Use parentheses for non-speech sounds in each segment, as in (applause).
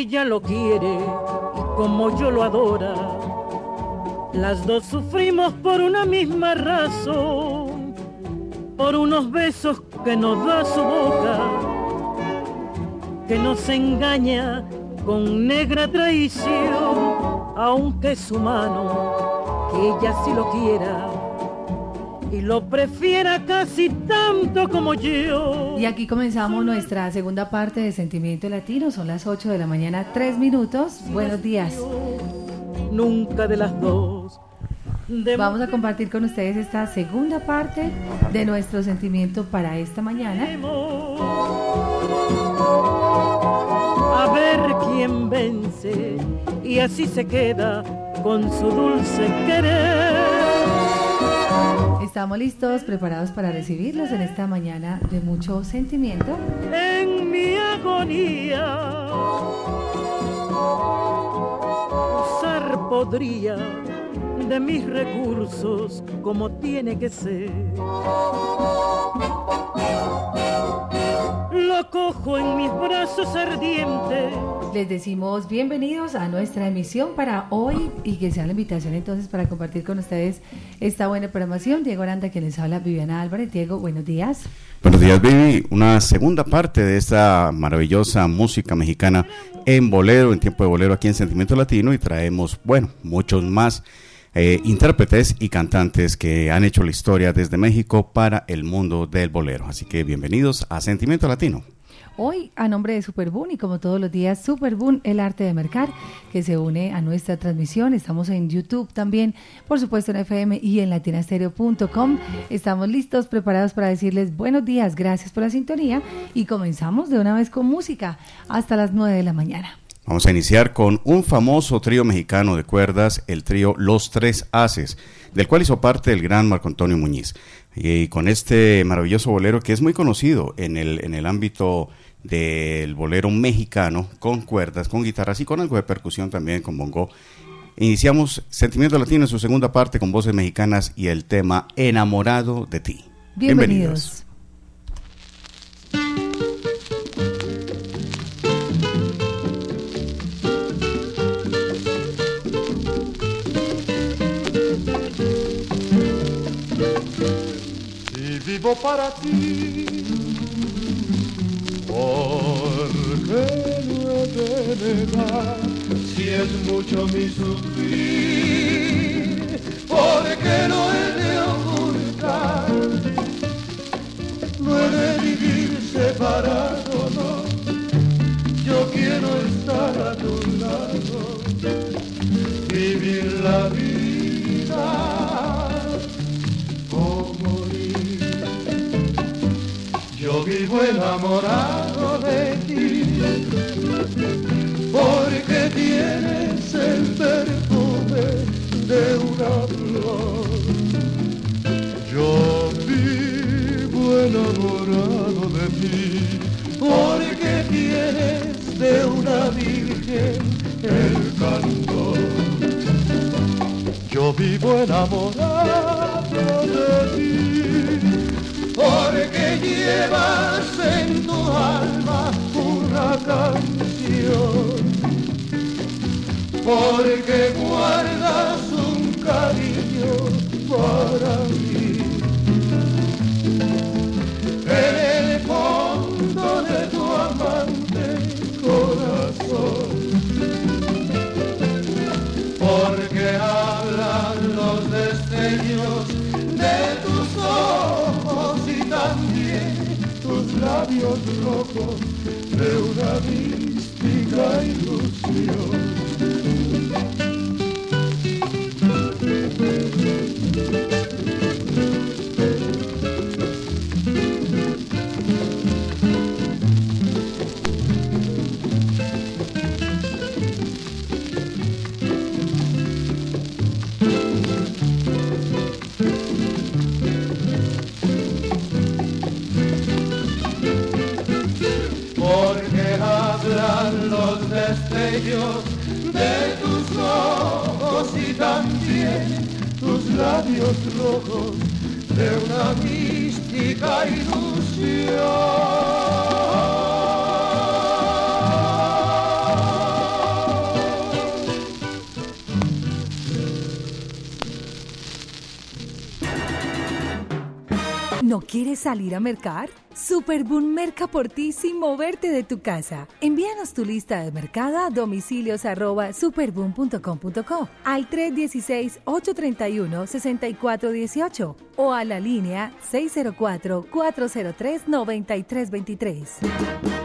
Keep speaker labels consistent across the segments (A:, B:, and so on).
A: Ella lo quiere como yo lo adora. Las dos sufrimos por una misma razón, por unos besos que nos da su boca, que nos engaña con negra traición, aunque es humano, que ella sí lo quiera y lo prefiera casi tanto como yo.
B: Y aquí comenzamos nuestra segunda parte de Sentimiento Latino. Son las 8 de la mañana, 3 minutos. Buenos días.
A: Nunca de las dos.
B: Vamos a compartir con ustedes esta segunda parte de nuestro sentimiento para esta mañana.
A: A ver quién vence y así se queda con su dulce querer.
B: Estamos listos, preparados para recibirlos en esta mañana de mucho sentimiento.
A: En mi agonía, usar podría de mis recursos como tiene que ser. Lo cojo en mis brazos ardientes
B: les decimos bienvenidos a nuestra emisión para hoy y que sea la invitación entonces para compartir con ustedes esta buena programación. Diego Aranda, quien les habla, Viviana Álvarez. Diego, buenos días.
C: Buenos días, Vivi. Una segunda parte de esta maravillosa música mexicana en bolero, en tiempo de bolero aquí en Sentimiento Latino y traemos, bueno, muchos más. Eh, intérpretes y cantantes que han hecho la historia desde México para el mundo del bolero. Así que bienvenidos a Sentimiento Latino.
B: Hoy, a nombre de Superboon y como todos los días, Superboon, el arte de mercar, que se une a nuestra transmisión. Estamos en YouTube también, por supuesto en FM y en latinastereo.com. Estamos listos, preparados para decirles buenos días, gracias por la sintonía y comenzamos de una vez con música hasta las 9 de la mañana.
C: Vamos a iniciar con un famoso trío mexicano de cuerdas, el trío Los Tres Haces, del cual hizo parte el gran Marco Antonio Muñiz. Y con este maravilloso bolero que es muy conocido en el, en el ámbito del bolero mexicano con cuerdas, con guitarras y con algo de percusión también con bongo. Iniciamos Sentimiento Latino en su segunda parte con voces mexicanas y el tema Enamorado de ti.
B: Bienvenidos.
D: Y para ti porque no he de negar si es mucho mi sufrir? Porque no he de ocultar? No he de vivir separado, no. Yo quiero estar a tu lado, vivir la vida Yo vivo enamorado de ti, porque tienes el perfume de una flor. Yo vivo enamorado de ti, porque tienes de una virgen el canto. Yo vivo enamorado de ti porque llevas en tu alma una canción, porque guardas rojos de
E: labios rojos de una mística ilusión.
F: ¿No quieres salir a mercar? Superboom merca por ti sin moverte de tu casa. Envíanos tu lista de mercado a domicilios arroba superboom.com.co al 316-831-6418 o a la línea 604-403-9323.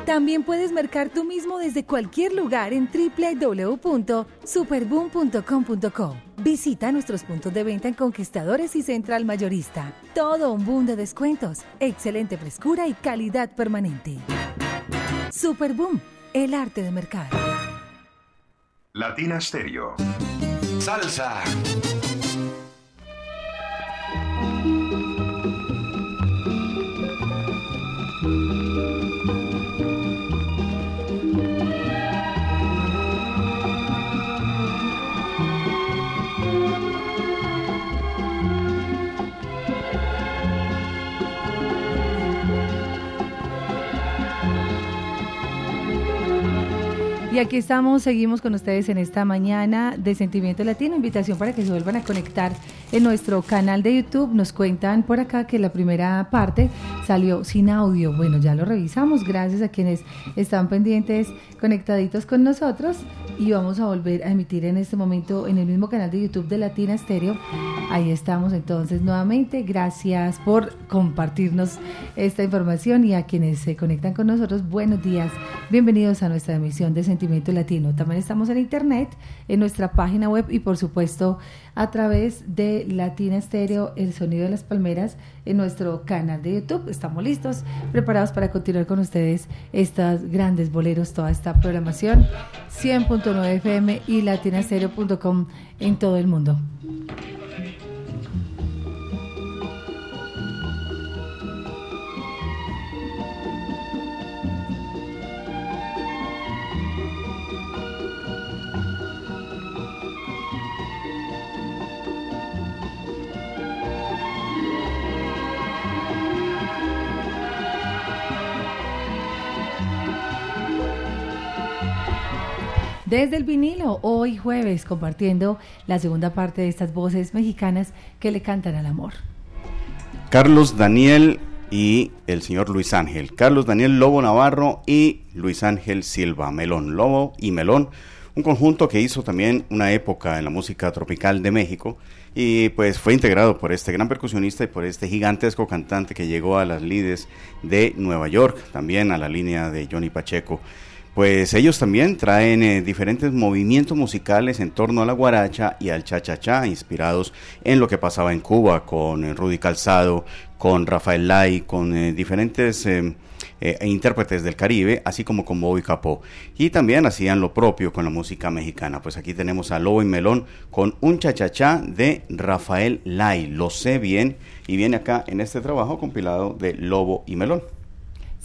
F: También puedes mercar tú mismo desde cualquier lugar en www.superboom.com.co. Visita nuestros puntos de venta en Conquistadores y Central Mayorista. Todo un boom de descuentos, excelente frescura y calidad permanente. Superboom, el arte de mercar.
G: Latina Stereo. Salsa.
B: Y aquí estamos, seguimos con ustedes en esta mañana de Sentimiento Latino. Invitación para que se vuelvan a conectar en nuestro canal de YouTube. Nos cuentan por acá que la primera parte salió sin audio. Bueno, ya lo revisamos. Gracias a quienes están pendientes, conectaditos con nosotros. Y vamos a volver a emitir en este momento en el mismo canal de YouTube de Latina Stereo. Ahí estamos entonces nuevamente. Gracias por compartirnos esta información y a quienes se conectan con nosotros. Buenos días. Bienvenidos a nuestra emisión de Sentimiento Latino. También estamos en internet, en nuestra página web y por supuesto a través de Latina Estéreo, El Sonido de las Palmeras, en nuestro canal de YouTube. Estamos listos, preparados para continuar con ustedes estas grandes boleros, toda esta programación 100.9 FM y latinastereo.com en todo el mundo. Desde el vinilo, hoy jueves, compartiendo la segunda parte de estas voces mexicanas que le cantan al amor.
C: Carlos Daniel y el señor Luis Ángel. Carlos Daniel Lobo Navarro y Luis Ángel Silva Melón. Lobo y Melón, un conjunto que hizo también una época en la música tropical de México y pues fue integrado por este gran percusionista y por este gigantesco cantante que llegó a las lides de Nueva York, también a la línea de Johnny Pacheco pues ellos también traen eh, diferentes movimientos musicales en torno a la guaracha y al cha-cha-cha, inspirados en lo que pasaba en Cuba con eh, Rudy Calzado, con Rafael Lai, con eh, diferentes intérpretes del Caribe, así como con Bobby Capó. Y también hacían lo propio con la música mexicana. Pues aquí tenemos a Lobo y Melón con un cha-cha-cha de Rafael Lai, lo sé bien, y viene acá en este trabajo compilado de Lobo y Melón.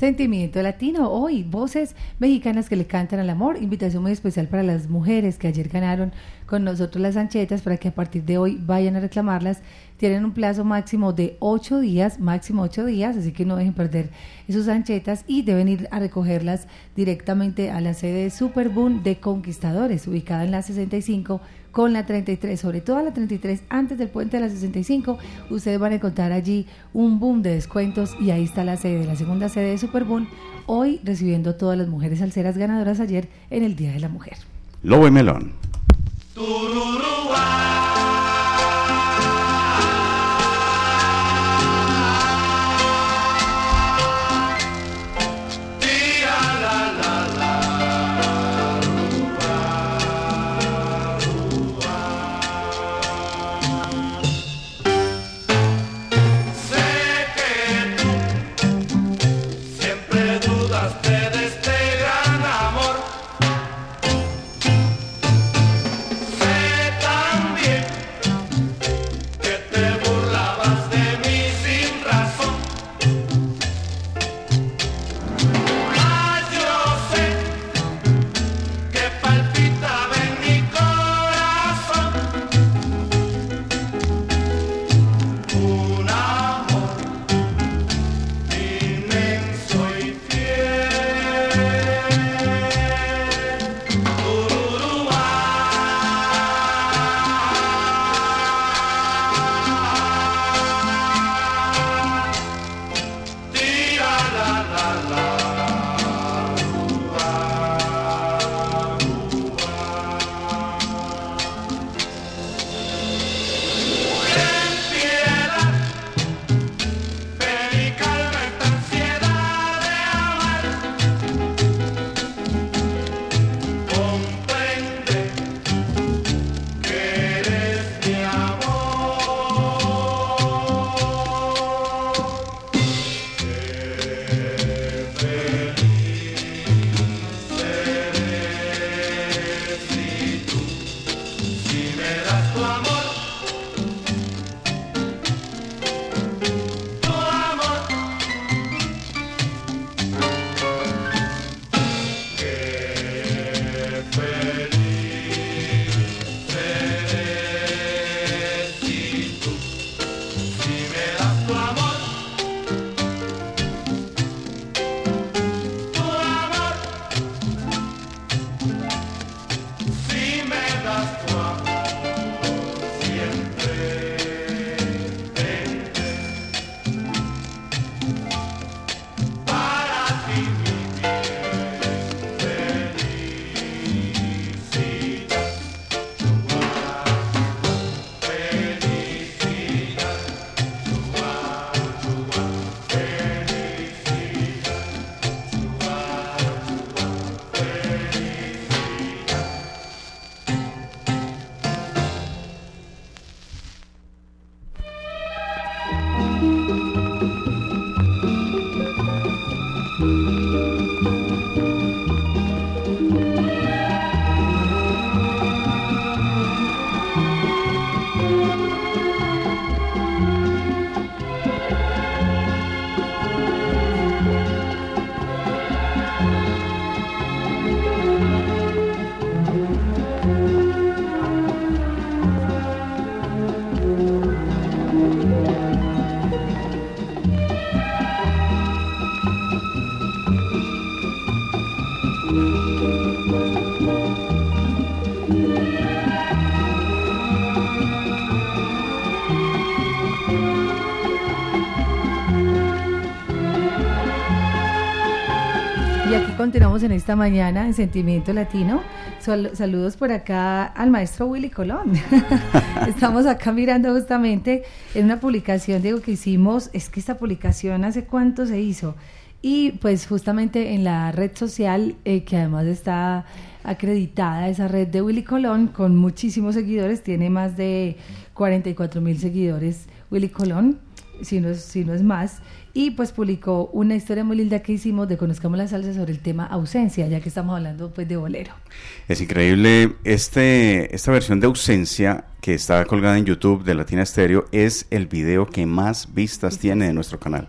B: Sentimiento Latino, hoy voces mexicanas que le cantan al amor, invitación muy especial para las mujeres que ayer ganaron con nosotros las anchetas para que a partir de hoy vayan a reclamarlas. Tienen un plazo máximo de ocho días, máximo ocho días, así que no dejen perder esos anchetas y deben ir a recogerlas directamente a la sede de Superboom de Conquistadores, ubicada en la 65 con la 33, sobre todo a la 33 antes del puente de la 65, ustedes van a encontrar allí un boom de descuentos y ahí está la sede, la segunda sede de Superboom, hoy recibiendo todas las mujeres alceras ganadoras ayer en el Día de la Mujer.
C: Lobo y Melón.
B: Continuamos en esta mañana en Sentimiento Latino. Sal- saludos por acá al maestro Willy Colón. (laughs) Estamos acá mirando justamente en una publicación, digo, que hicimos, es que esta publicación hace cuánto se hizo. Y pues justamente en la red social, eh, que además está acreditada, esa red de Willy Colón, con muchísimos seguidores, tiene más de 44 mil seguidores Willy Colón, si no, es, si no es más y pues publicó una historia muy linda que hicimos de Conozcamos la Salsa sobre el tema ausencia, ya que estamos hablando pues de bolero.
C: Es increíble, este, esta versión de ausencia que está colgada en YouTube de Latina Stereo es el video que más vistas tiene de nuestro canal.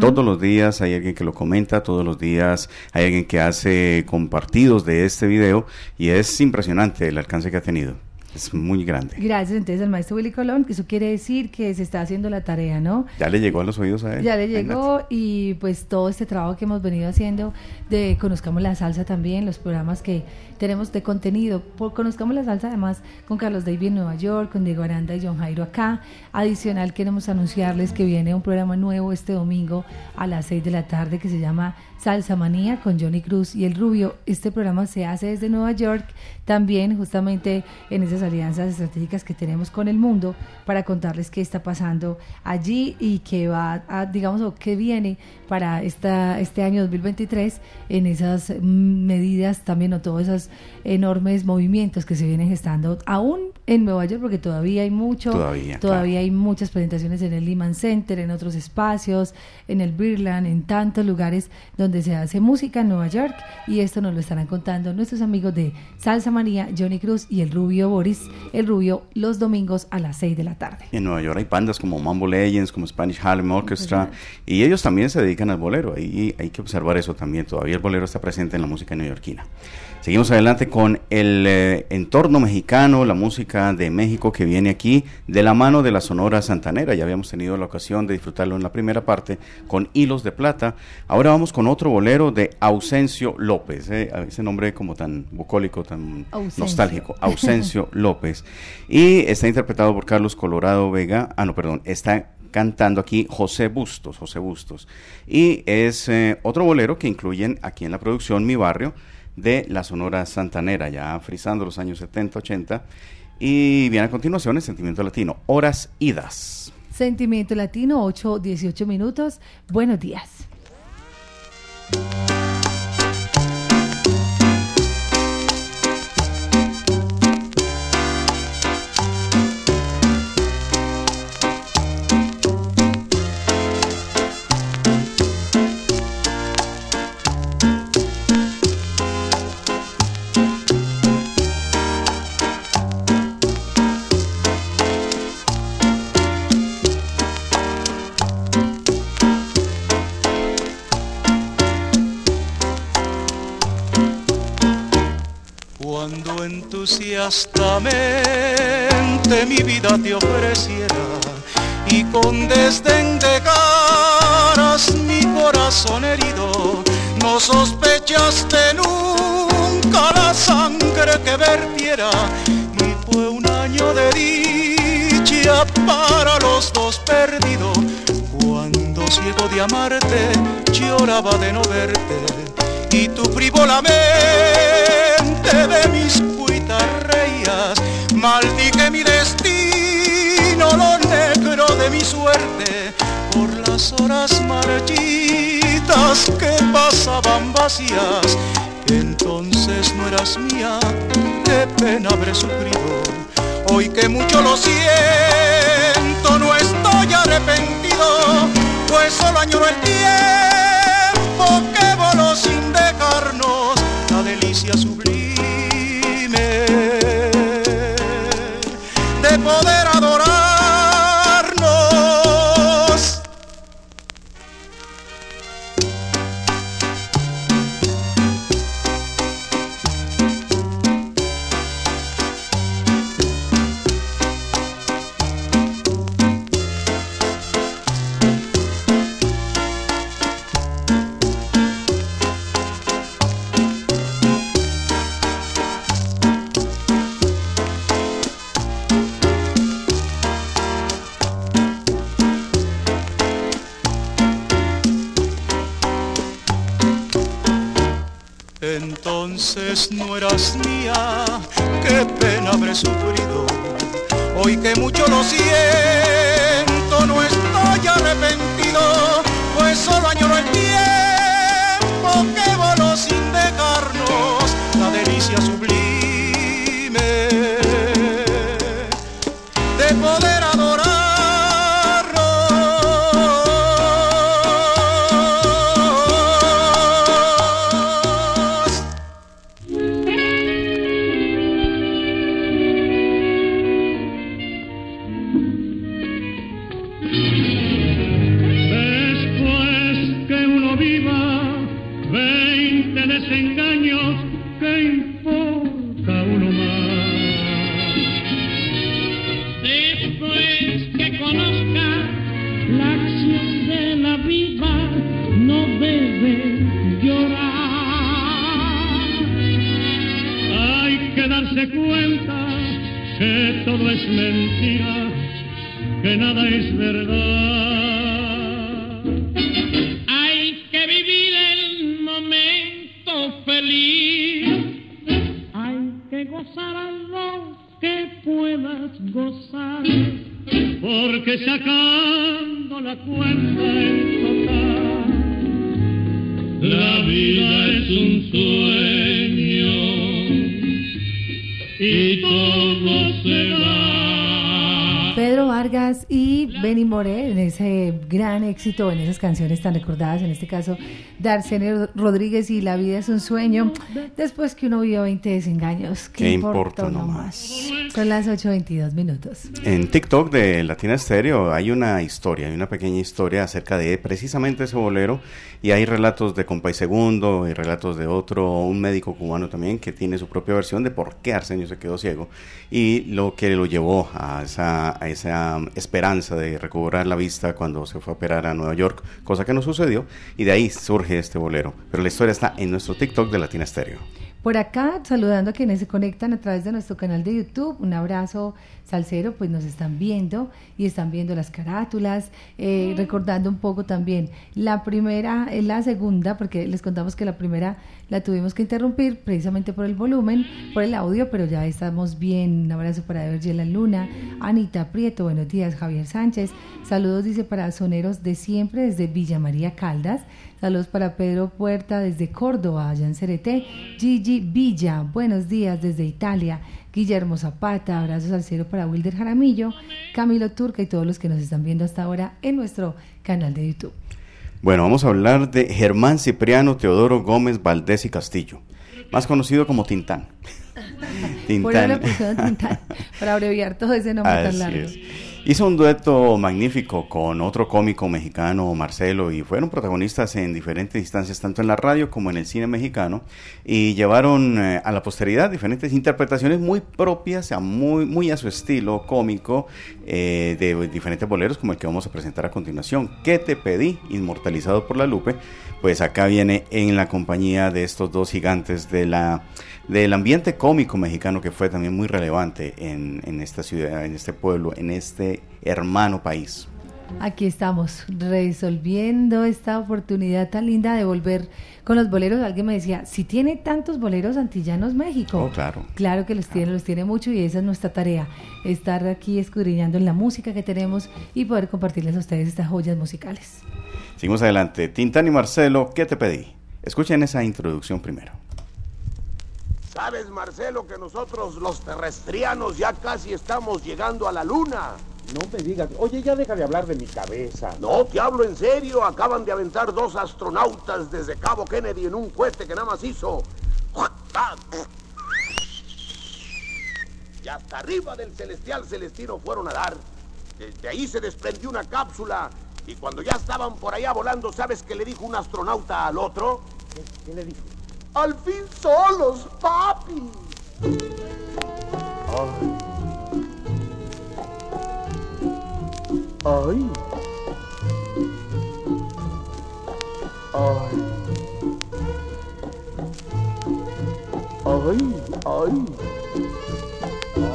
C: Todos los días hay alguien que lo comenta, todos los días hay alguien que hace compartidos de este video y es impresionante el alcance que ha tenido. Es muy grande.
B: Gracias entonces al maestro Willy Colón, que eso quiere decir que se está haciendo la tarea, ¿no?
C: Ya le llegó a los oídos a él.
B: Ya le llegó y pues todo este trabajo que hemos venido haciendo de Conozcamos la Salsa también, los programas que tenemos de contenido. Por Conozcamos la Salsa además con Carlos David en Nueva York, con Diego Aranda y John Jairo acá. Adicional queremos anunciarles que viene un programa nuevo este domingo a las 6 de la tarde que se llama Salsa Manía con Johnny Cruz y El Rubio. Este programa se hace desde Nueva York también justamente en esas alianzas estratégicas que tenemos con el mundo para contarles qué está pasando allí y qué va a, digamos, o qué viene para esta, este año 2023 en esas medidas también o todos esos enormes movimientos que se vienen gestando aún en Nueva York porque todavía hay mucho,
C: Todavía,
B: todavía
C: claro.
B: hay muchas presentaciones en el Lehman Center, en otros espacios, en el Birland, en tantos lugares donde se hace música en Nueva York y esto nos lo estarán contando nuestros amigos de Salsa María, Johnny Cruz y el Rubio Boris, el Rubio los domingos a las 6 de la tarde.
C: En Nueva York hay bandas como Mambo Legends, como Spanish Harlem Orchestra, y ellos también se dedican al bolero. Y hay que observar eso también. Todavía el bolero está presente en la música neoyorquina. Seguimos adelante con el eh, entorno mexicano, la música de México que viene aquí de la mano de la Sonora Santanera. Ya habíamos tenido la ocasión de disfrutarlo en la primera parte con Hilos de Plata. Ahora vamos con otro bolero de Ausencio López. eh, ese nombre como tan bucólico, tan
B: Ausencio.
C: nostálgico. (laughs) Ausencio López. Y está interpretado por Carlos Colorado Vega. Ah, no, perdón. Está cantando aquí José Bustos, José Bustos. Y es eh, otro bolero que incluyen aquí en la producción Mi Barrio de la Sonora Santanera, ya frisando los años 70, 80. Y viene a continuación el Sentimiento Latino, Horas Idas.
B: Sentimiento Latino, 8, 18 minutos. Buenos días.
E: Entusiastamente mi vida te ofreciera y con desdén dejaras mi corazón herido, no sospechaste nunca la sangre que vertiera, ni fue un año de dicha para los dos perdidos. Cuando ciego de amarte, lloraba de no verte y tú frívolamente de Maldije mi destino, lo negro de mi suerte, por las horas marchitas que pasaban vacías. Entonces no eras mía, qué pena habré sufrido. Hoy que mucho lo siento, no estoy arrepentido, pues solo añoro el tiempo que voló sin dejarnos la delicia sublime de poder adorarnos. No eras mía, qué pena habré sufrido. Hoy que mucho lo siento, no estoy arrepentido, pues solo añoro
A: darse cuenta que todo es mentira, que nada es verdad. Hay que vivir el momento feliz. Hay que gozar a lo que puedas gozar. Porque sacando
B: gran éxito, en esas canciones tan recordadas, en este caso de Arsenio Rodríguez y La vida es un sueño, después que uno vio 20 desengaños. ¿Qué,
C: ¿Qué
B: importa
C: importa
B: uno
C: uno
B: más? Son las 8.22 minutos.
C: En TikTok de Latina Stereo hay una historia, hay una pequeña historia acerca de precisamente ese bolero y hay relatos de Compay Segundo y relatos de otro, un médico cubano también que tiene su propia versión de por qué Arsenio se quedó ciego y lo que lo llevó a esa, a esa esperanza de recobrar la vista cuando se fue a a Nueva York, cosa que no sucedió y de ahí surge este bolero. Pero la historia está en nuestro TikTok de Latina Stereo.
B: Por acá, saludando a quienes se conectan a través de nuestro canal de YouTube. Un abrazo salsero, pues nos están viendo y están viendo las carátulas, eh, recordando un poco también la primera, eh, la segunda, porque les contamos que la primera la tuvimos que interrumpir precisamente por el volumen, por el audio, pero ya estamos bien. Un abrazo para Evergela Luna, Anita Prieto, buenos días, Javier Sánchez. Saludos, dice, para soneros de siempre desde Villa María Caldas. Saludos para Pedro Puerta desde Córdoba, allá en Cereté. Gigi Villa, buenos días desde Italia. Guillermo Zapata, abrazos al cielo para Wilder Jaramillo, Camilo Turca y todos los que nos están viendo hasta ahora en nuestro canal de YouTube.
C: Bueno, vamos a hablar de Germán Cipriano Teodoro Gómez Valdés y Castillo, más conocido como Tintán.
B: Por eso le pusieron Tintán, para abreviar todo ese nombre (laughs) tan largo.
C: es. Hizo un dueto magnífico con otro cómico mexicano, Marcelo, y fueron protagonistas en diferentes instancias, tanto en la radio como en el cine mexicano, y llevaron eh, a la posteridad diferentes interpretaciones muy propias, a muy, muy a su estilo cómico, eh, de diferentes boleros, como el que vamos a presentar a continuación. ¿Qué te pedí? Inmortalizado por la Lupe. Pues acá viene en la compañía de estos dos gigantes de la del ambiente cómico mexicano que fue también muy relevante en, en esta ciudad, en este pueblo, en este hermano país.
B: Aquí estamos resolviendo esta oportunidad tan linda de volver con los boleros. Alguien me decía, si tiene tantos boleros antillanos México.
C: Oh, claro.
B: Claro que los tiene, los tiene mucho y esa es nuestra tarea, estar aquí escudriñando en la música que tenemos y poder compartirles a ustedes estas joyas musicales.
C: Seguimos adelante. Tintán y Marcelo, ¿qué te pedí? Escuchen esa introducción primero.
H: ¿Sabes, Marcelo, que nosotros los terrestrianos ya casi estamos llegando a la luna?
I: No me digas, oye, ya deja de hablar de mi cabeza.
H: No, te hablo en serio. Acaban de aventar dos astronautas desde Cabo Kennedy en un cohete que nada más hizo. Y hasta arriba del celestial celestino fueron a dar. Desde ahí se desprendió una cápsula. Y cuando ya estaban por allá volando, ¿sabes qué le dijo un astronauta al otro?
I: ¿Qué, qué le dijo?
H: Al fin solos, papi. Ay. Ay. Ay, ay.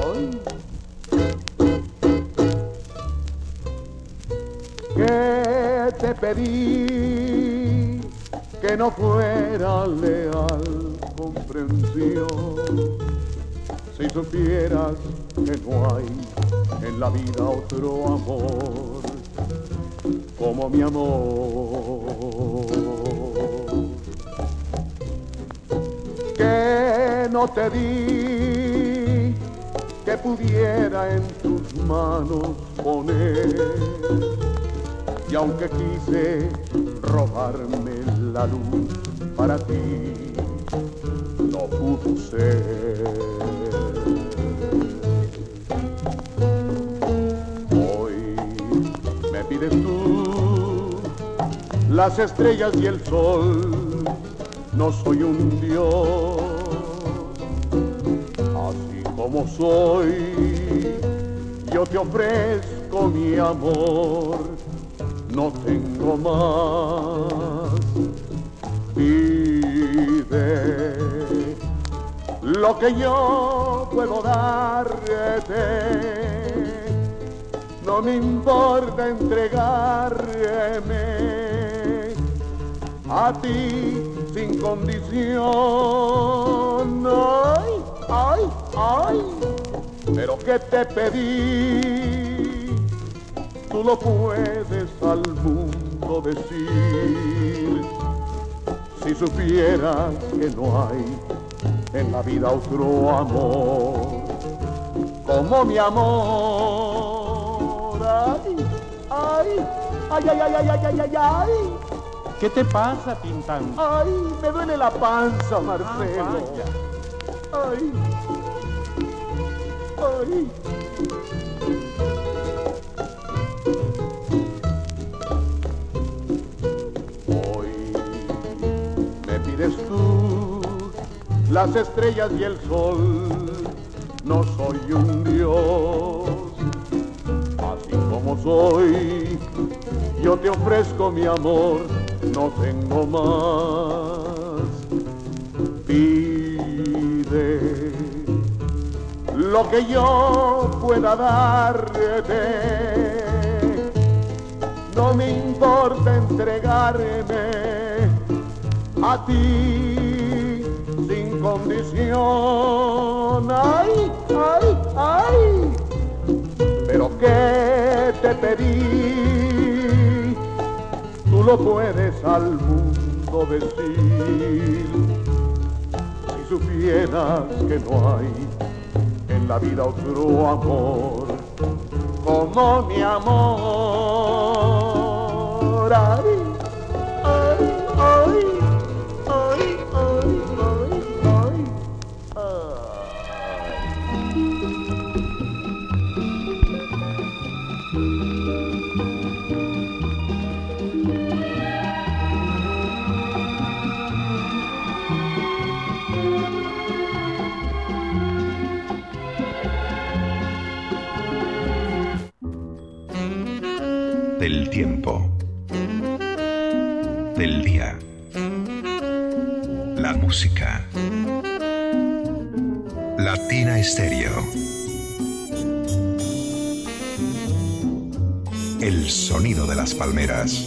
H: Ay. ¿Qué te pedí que no fuera leal?
J: comprensión. Si supieras que no hay en la vida otro amor como mi amor. Que no te di que pudiera en tus manos poner. Y aunque quise robarme la luz para ti, no pudo ser. Hoy me pides tú las estrellas y el sol, no soy un dios, así como soy, yo te ofrezco mi amor, no tengo más. Pide lo que yo puedo darte. No me importa entregarme a ti sin condición. Ay, ay, ay, pero que te pedí, tú lo puedes al mundo decir. Si supieras que no hay en la vida otro amor como mi amor. Ay, ay, ay, ay, ay, ay, ay, ay, ay.
I: ¿Qué te pasa, Tintán?
J: Ay, me duele la panza, Marcelo. ay, ay. Las estrellas y el sol. No soy un dios, así como soy. Yo te ofrezco mi amor, no tengo más. Pide lo que yo pueda darte. No me importa entregarme a ti condición. Ay, ay, ay. Pero que te pedí, tú lo puedes al mundo decir. Si supieras que no hay en la vida otro amor como mi amor. Ay, ay, ay, ay,
G: palmeras.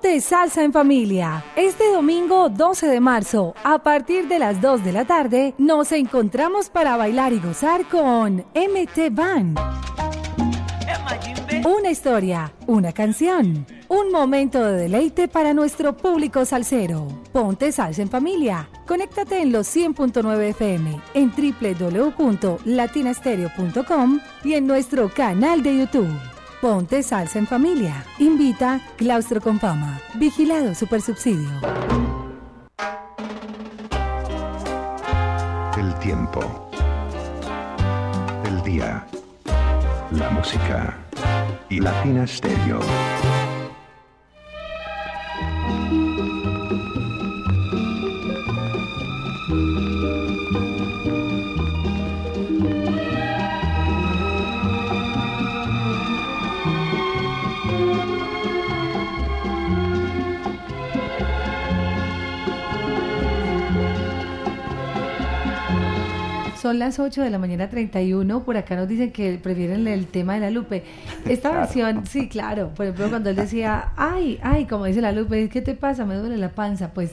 F: Ponte salsa en familia. Este domingo 12 de marzo, a partir de las 2 de la tarde, nos encontramos para bailar y gozar con MT Band. Una historia, una canción, un momento de deleite para nuestro público salsero. Ponte salsa en familia. Conéctate en los 100.9 FM, en www.latinastereo.com y en nuestro canal de YouTube. Ponte salsa en familia. Invita Claustro con Fama. Vigilado Supersubsidio.
G: Del tiempo. Del día. la música y Latina Stereo.
B: Son las 8 de la mañana 31. Por acá nos dicen que prefieren el tema de la Lupe. Esta versión, sí, claro. Por ejemplo, cuando él decía, ay, ay, como dice la Lupe, ¿qué te pasa? Me duele la panza. Pues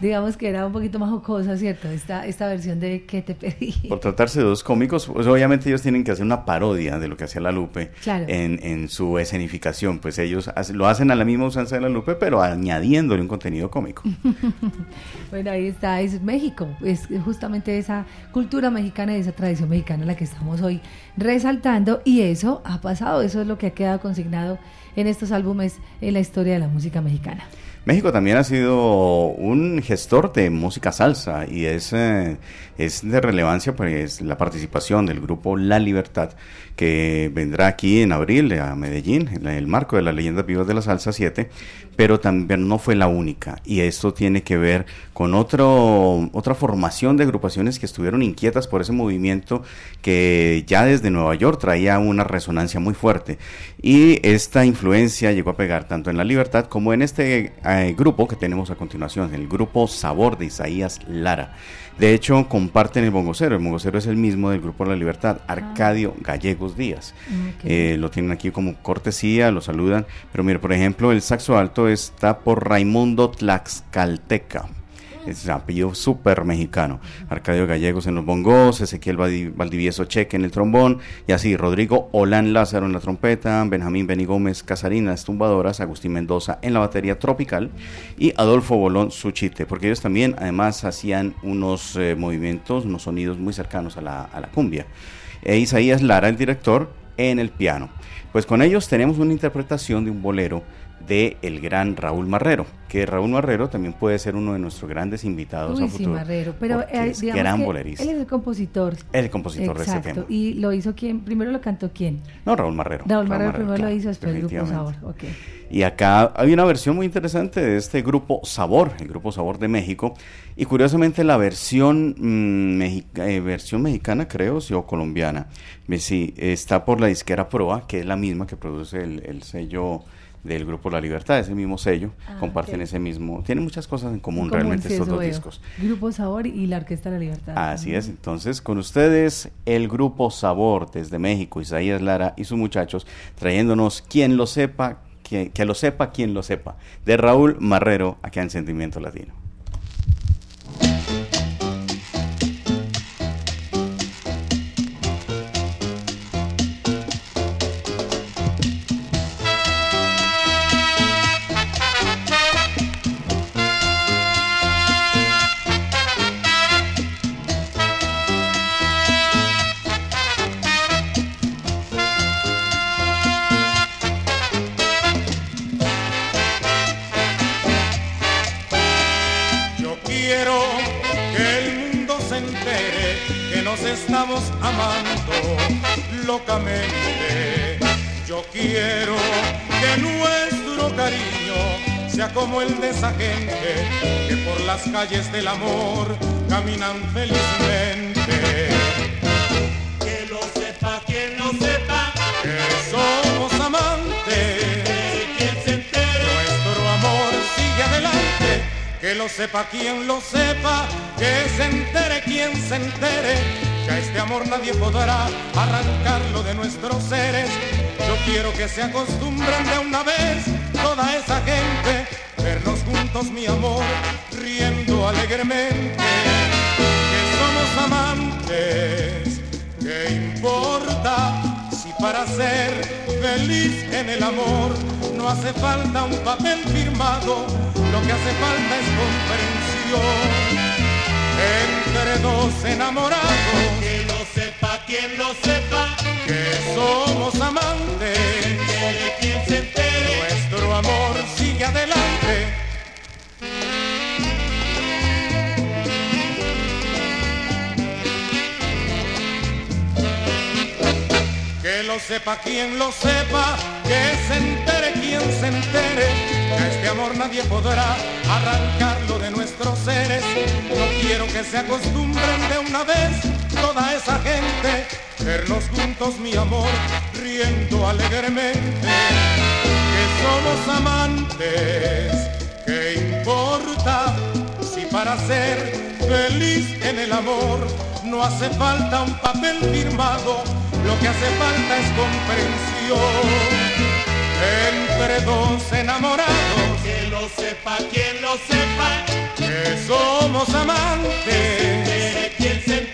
B: digamos que era un poquito más jocosa, ¿cierto? Esta, esta versión de ¿qué te pedí?
C: Por tratarse de dos cómicos, pues obviamente ellos tienen que hacer una parodia de lo que hacía la Lupe
B: Claro.
C: en, en su escenificación. Pues ellos lo hacen a la misma usanza de la Lupe, pero añadiéndole un contenido cómico. (laughs)
B: Bueno, ahí está, es México, es justamente esa cultura mexicana y esa tradición mexicana la que estamos hoy resaltando y eso ha pasado, eso es lo que ha quedado consignado en estos álbumes en la historia de la música mexicana.
C: México también ha sido un gestor de música salsa y es, eh, es de relevancia pues la participación del grupo La Libertad que vendrá aquí en abril a Medellín en el marco de las leyendas vivas de la salsa 7 pero también no fue la única y esto tiene que ver con otro, otra formación de agrupaciones que estuvieron inquietas por ese movimiento que ya desde Nueva York traía una resonancia muy fuerte y esta influencia llegó a pegar tanto en La Libertad como en este eh, grupo que tenemos a continuación, el grupo Sabor de Isaías Lara. De hecho, comparten el bongocero. El bongocero es el mismo del grupo La Libertad, Arcadio Gallegos Díaz.
B: Ok.
C: Eh, lo tienen aquí como cortesía, lo saludan. Pero mire, por ejemplo, el saxo alto está por Raimundo Tlaxcalteca. Es apellido súper mexicano. Arcadio Gallegos en los bongos, Ezequiel Valdi- Valdivieso Cheque en el trombón, y así Rodrigo Olán Lázaro en la trompeta, Benjamín Beni Gómez Casarina tumbadoras, Agustín Mendoza en la batería tropical y Adolfo Bolón Suchite, porque ellos también además hacían unos eh, movimientos, unos sonidos muy cercanos a la, a la cumbia. E Isaías Lara, el director, en el piano. Pues con ellos tenemos una interpretación de un bolero de el gran Raúl Marrero, que Raúl Marrero también puede ser uno de nuestros grandes invitados
B: Uy,
C: a
B: sí. Marrero, pero eh,
C: es gran
B: que
C: bolerista.
B: él es el compositor.
C: El compositor de este
B: Exacto,
C: tema.
B: y lo hizo quién, primero lo cantó quién.
C: No, Raúl Marrero.
B: Raúl Marrero primero
C: claro,
B: lo hizo, después el grupo Sabor.
C: definitivamente.
B: ok.
C: Y acá hay una versión muy interesante de este grupo Sabor, el grupo Sabor de México. Y curiosamente la versión, mm, eh, versión mexicana, creo, sí, o colombiana, sí, está por la disquera Proa, que es la misma que produce el, el sello del grupo La Libertad, es el mismo sello,
B: Ah,
C: comparten ese mismo, tienen muchas cosas en común
B: En común,
C: realmente estos dos
B: veo.
C: discos.
B: Grupo Sabor y la Orquesta de la Libertad.
C: Así es, entonces con ustedes el grupo Sabor desde México, Isaías Lara y sus muchachos, trayéndonos quien lo sepa, que, que lo sepa quien lo sepa, de Raúl Marrero acá en Sentimiento Latino.
K: Nos estamos amando locamente. Yo quiero que nuestro cariño sea como el de esa gente que por las calles del amor caminan felizmente. Que lo sepa quien lo sepa, que se entere quien se entere. Que a este amor nadie podrá arrancarlo de nuestros seres. Yo quiero que se acostumbren de una vez toda esa gente, vernos juntos, mi amor, riendo alegremente. Que somos amantes, ¿qué importa? Si para ser feliz en el amor no hace falta un papel firmado, lo que hace falta es comprensión entre dos enamorados. Que lo sepa quien lo sepa, que somos amantes. Que quien se entere, nuestro amor sigue adelante. Lo sepa quien lo sepa, que se entere quien se entere, que este amor nadie podrá arrancarlo de nuestros seres. No quiero que se acostumbren de una vez toda esa gente, vernos juntos mi amor, riendo alegremente, que somos amantes, ¿qué importa si para ser feliz en el amor no hace falta un papel firmado? Lo que hace falta es comprensión entre dos enamorados.
L: Que lo sepa, quien lo sepa,
K: que somos amantes.
L: Quien se entere,
K: nuestro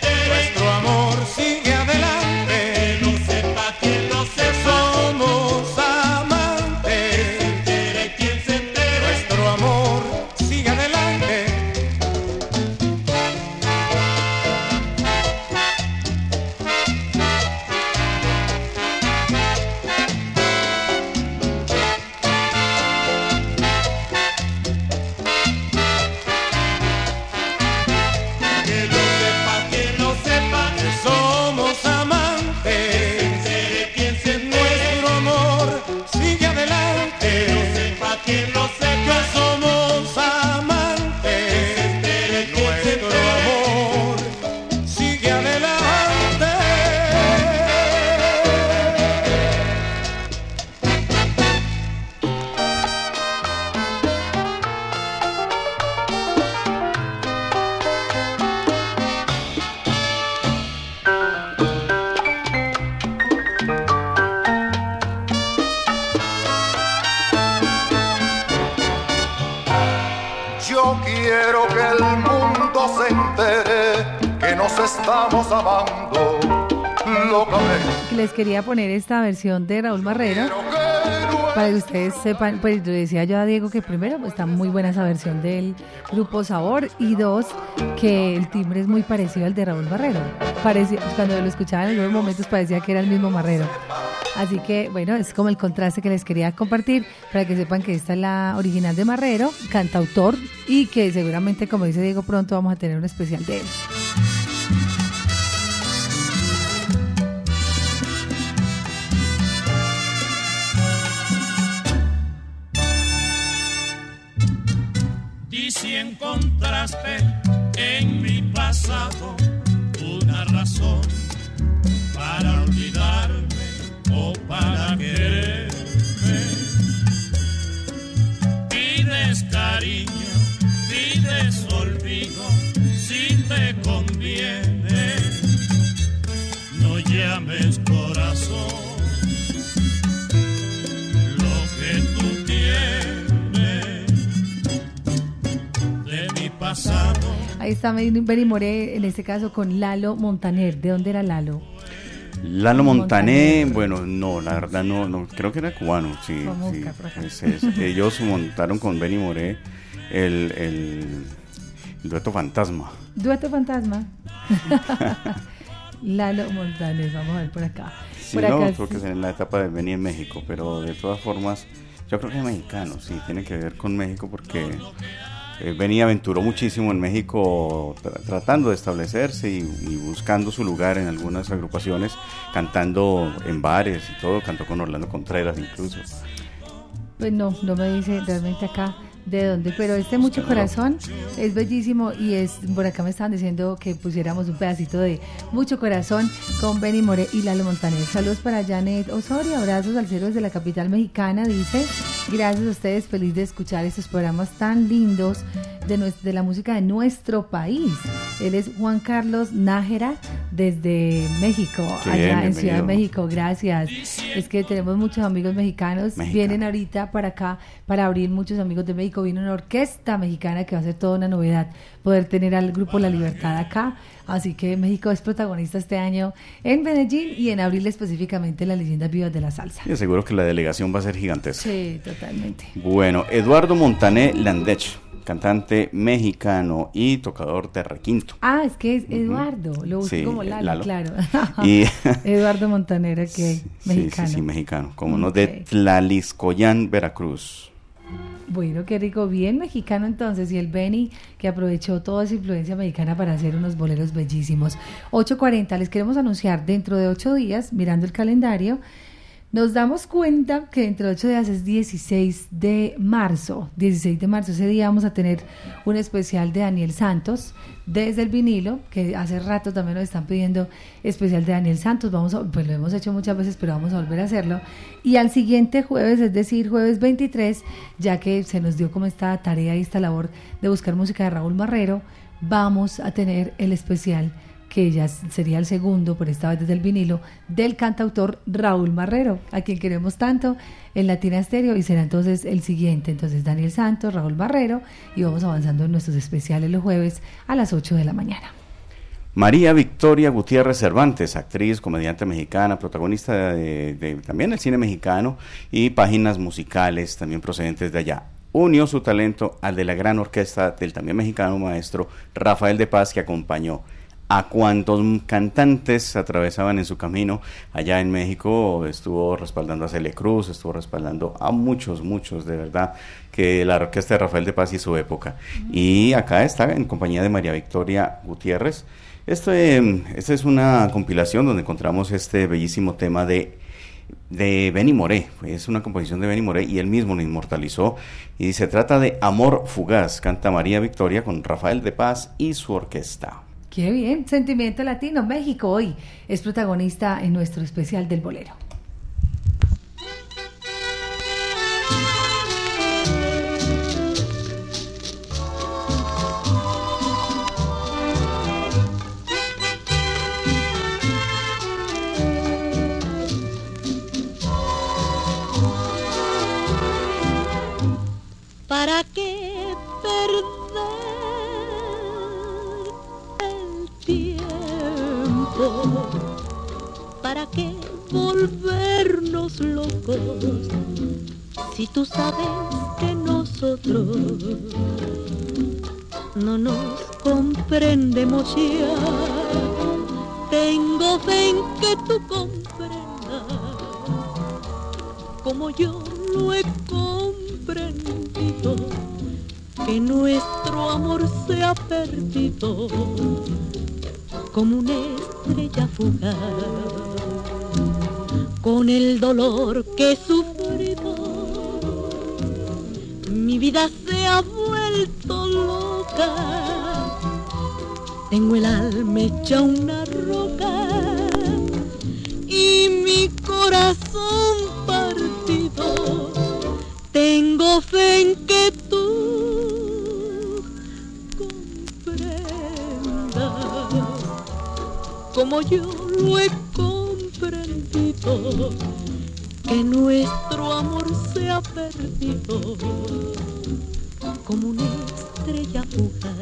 B: quería poner esta versión de Raúl Marrero para que ustedes sepan, pues le decía yo a Diego que primero pues, está muy buena esa versión del grupo Sabor y dos, que el timbre es muy parecido al de Raúl Marrero. Parecía, cuando lo escuchaba en algunos momentos parecía que era el mismo Marrero. Así que bueno, es como el contraste que les quería compartir para que sepan que esta es la original de Marrero, cantautor y que seguramente como dice Diego pronto vamos a tener un especial de él. Está Benny Moré, en este caso con Lalo Montaner. ¿De dónde era Lalo?
C: Lalo Montané, bueno, no, la verdad no, no creo que era cubano, sí. Sí,
B: por acá.
C: es- es- ellos montaron con Benny Moré el, el, el dueto Fantasma.
B: Dueto Fantasma. (laughs) Lalo Montaner, vamos a ver por acá.
C: Sí,
B: por
C: no,
B: acá
C: creo que es en la etapa de Benny en México, pero de todas formas, yo creo que es mexicano, sí, tiene que ver con México porque eh, Benny aventuró muchísimo en México tra- tratando de establecerse y, y buscando su lugar en algunas agrupaciones, cantando en bares y todo, cantó con Orlando Contreras incluso.
B: Pues no, no me dice realmente acá de dónde, pero este Mucho Corazón es bellísimo y es, por acá me estaban diciendo que pusiéramos un pedacito de Mucho Corazón con Benny More y Lalo Montaner. Saludos para Janet Osorio, abrazos al cielo desde la capital mexicana, dice. Gracias a ustedes, feliz de escuchar estos programas tan lindos de, nues- de la música de nuestro país. Él es Juan Carlos Nájera desde México,
C: Qué
B: allá
C: bien,
B: en Ciudad de. México. Gracias. Es que tenemos muchos amigos mexicanos.
C: Mexicanos.
B: Vienen ahorita para acá para abrir muchos amigos de México. Viene una orquesta mexicana que va a ser toda una novedad poder tener al grupo La Libertad acá. Así que México es protagonista este año en Medellín y en abril específicamente en las leyendas vivas de la salsa.
C: Y seguro que la delegación va a ser gigantesca.
B: Sí, totalmente.
C: Bueno, Eduardo Montané Landech, cantante mexicano y tocador de requinto.
B: Ah, es que es Eduardo. Lo busco
C: Sí,
B: como Lalo,
C: Lalo.
B: claro. (laughs)
C: Y- (laughs)
B: Eduardo Montanera, que (laughs)
C: Sí,
B: mexicano.
C: sí, sí, mexicano. Como no, de. Tlaliscoyán, Veracruz.
B: Bueno, qué rico, bien mexicano entonces. Y el Benny que aprovechó toda esa influencia mexicana para hacer unos boleros bellísimos. 8.40, les queremos anunciar dentro de ocho días, mirando el calendario, Nos damos cuenta que dentro de ocho días es 16 de marzo. 16 de marzo, ese día vamos a tener un especial de Daniel Santos desde el vinilo, que hace rato también nos están pidiendo especial de Daniel Santos. Vamos a, pues lo hemos hecho muchas veces, pero vamos a volver a hacerlo. Y al siguiente jueves, es decir, jueves 23, ya que se nos dio como esta tarea y esta labor de buscar música de Raúl Marrero, vamos a tener el especial que ya sería el segundo, por esta vez desde el vinilo, del cantautor Raúl Marrero, a quien queremos tanto en Latina Estéreo, y será entonces el siguiente. Entonces, Daniel Santos, Raúl Marrero, y vamos avanzando en nuestros especiales los jueves a las 8 de la mañana.
C: María Victoria Gutiérrez Cervantes, actriz, comediante mexicana, protagonista de, también del cine mexicano y páginas musicales también procedentes de allá. Unió su talento al de la gran orquesta del también mexicano maestro Rafael de Paz, que acompañó a cuantos cantantes atravesaban en su camino allá en México. Estuvo respaldando a Celia Cruz, estuvo respaldando a muchos, muchos, de verdad, que la orquesta de Rafael de Paz y su época. Y acá está en compañía de María Victoria Gutiérrez. Este, esta es una compilación donde encontramos este bellísimo tema de de Benny Moré, es una composición de Benny Moré y él mismo lo inmortalizó y se trata de Amor Fugaz, canta María Victoria con Rafael de Paz y su orquesta.
B: Qué bien, Sentimiento Latino. México hoy es protagonista en nuestro especial del bolero.
M: ¿Para qué ¿Para qué volvernos locos si tú sabes que nosotros no nos comprendemos ya? Tengo fe en que tú comprendas como yo lo he comprendido que nuestro amor se ha perdido como una estrella fugaz. Con el dolor que he sufrido, mi vida se ha vuelto loca. Tengo el alma hecha una roca y mi corazón partido. Tengo fe en que como yo lo he que nuestro amor se ha perdido como una estrella fugaz.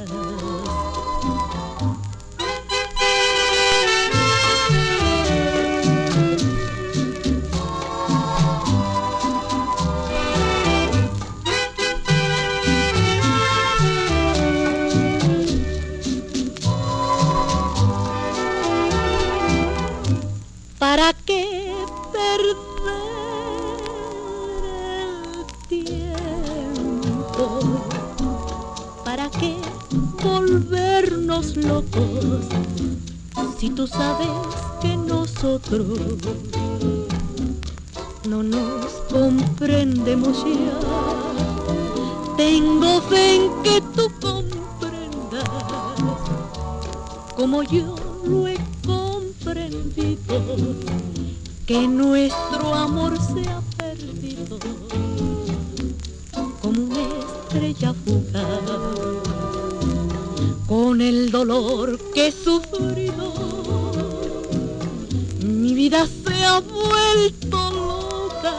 M: Vida se ha vuelto loca.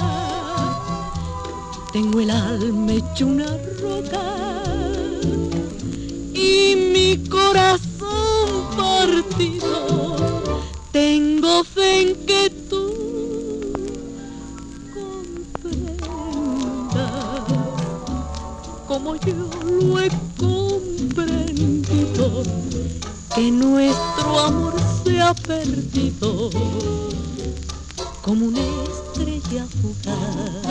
M: Tengo el alma hecho una roca y mi corazón partido tengo fe en que tú comprendas como yo lo he comprendido que nuestro amor se ha perdido como una estrella fugaz.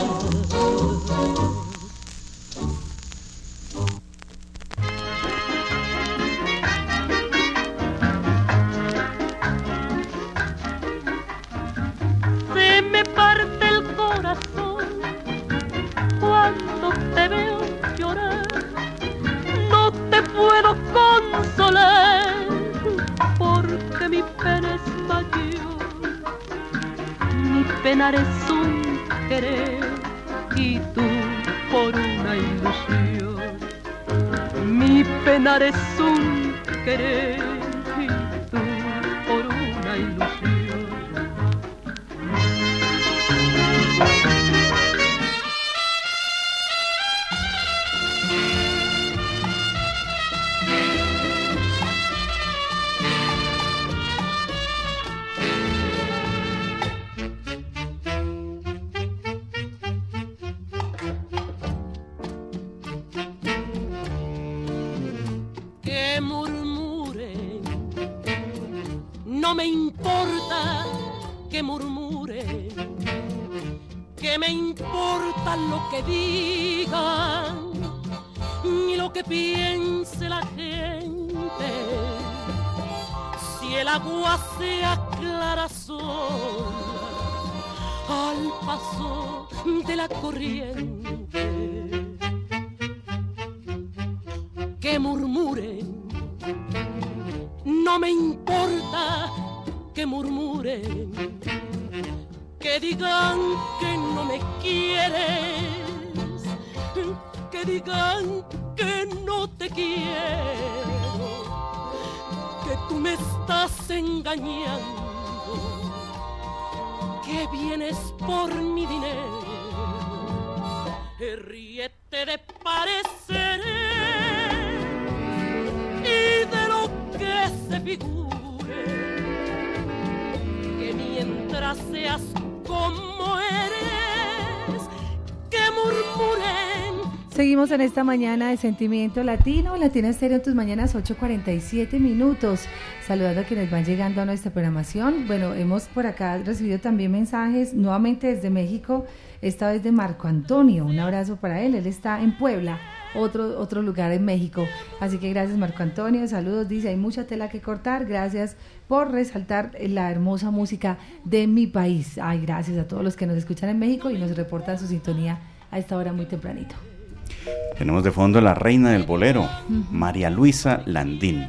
N: Que murmuren. No me importa que murmuren, que digan que no me quieres, que digan que no te quiero, que tú me estás engañando, que vienes por mi dinero. Ríete de pareceres que mientras seas como eres que murmuren.
B: Seguimos en esta mañana de Sentimiento Latino, Latina Estéreo en tus mañanas 8.47 minutos, saludando a quienes van llegando a nuestra programación. Bueno, hemos por acá recibido también mensajes nuevamente desde México, esta vez de Marco Antonio, un abrazo para él, él está en Puebla, otro, otro lugar en México. Así que gracias Marco Antonio, saludos, dice, hay mucha tela que cortar, gracias por resaltar la hermosa música de mi país. Ay, gracias a todos los que nos escuchan en México y nos reportan su sintonía a esta hora muy tempranito.
C: Tenemos de fondo la reina del bolero, María Luisa Landín.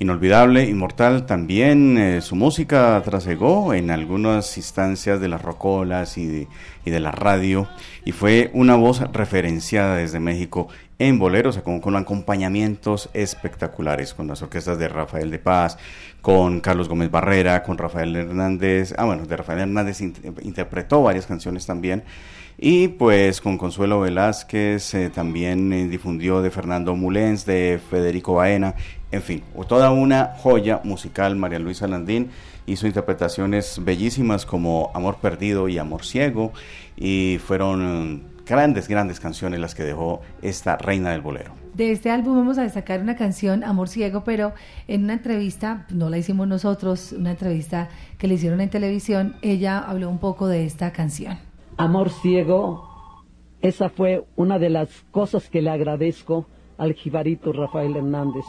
C: Inolvidable, inmortal también, eh, su música trasegó en algunas instancias de las rocolas y de, y de la radio y fue una voz referenciada desde México en boleros, con, acompañamientos espectaculares, con las orquestas de Rafael de Paz, con Carlos Gómez Barrera, con Rafael Hernández, ah bueno, de Rafael Hernández int- interpretó varias canciones también, y pues con Consuelo Velázquez eh, también eh, difundió de Fernando Mulens, de Federico Baena, en fin, toda una joya musical, María Luisa Landín hizo interpretaciones bellísimas como Amor Perdido y Amor Ciego, y fueron grandes, grandes canciones las que dejó esta reina del bolero.
B: De este álbum vamos a destacar una canción, Amor Ciego, pero en una entrevista, no la hicimos nosotros, una entrevista que le hicieron en televisión, ella habló un poco de esta canción.
O: Amor ciego, esa fue una de las cosas que le agradezco al jibarito Rafael Hernández,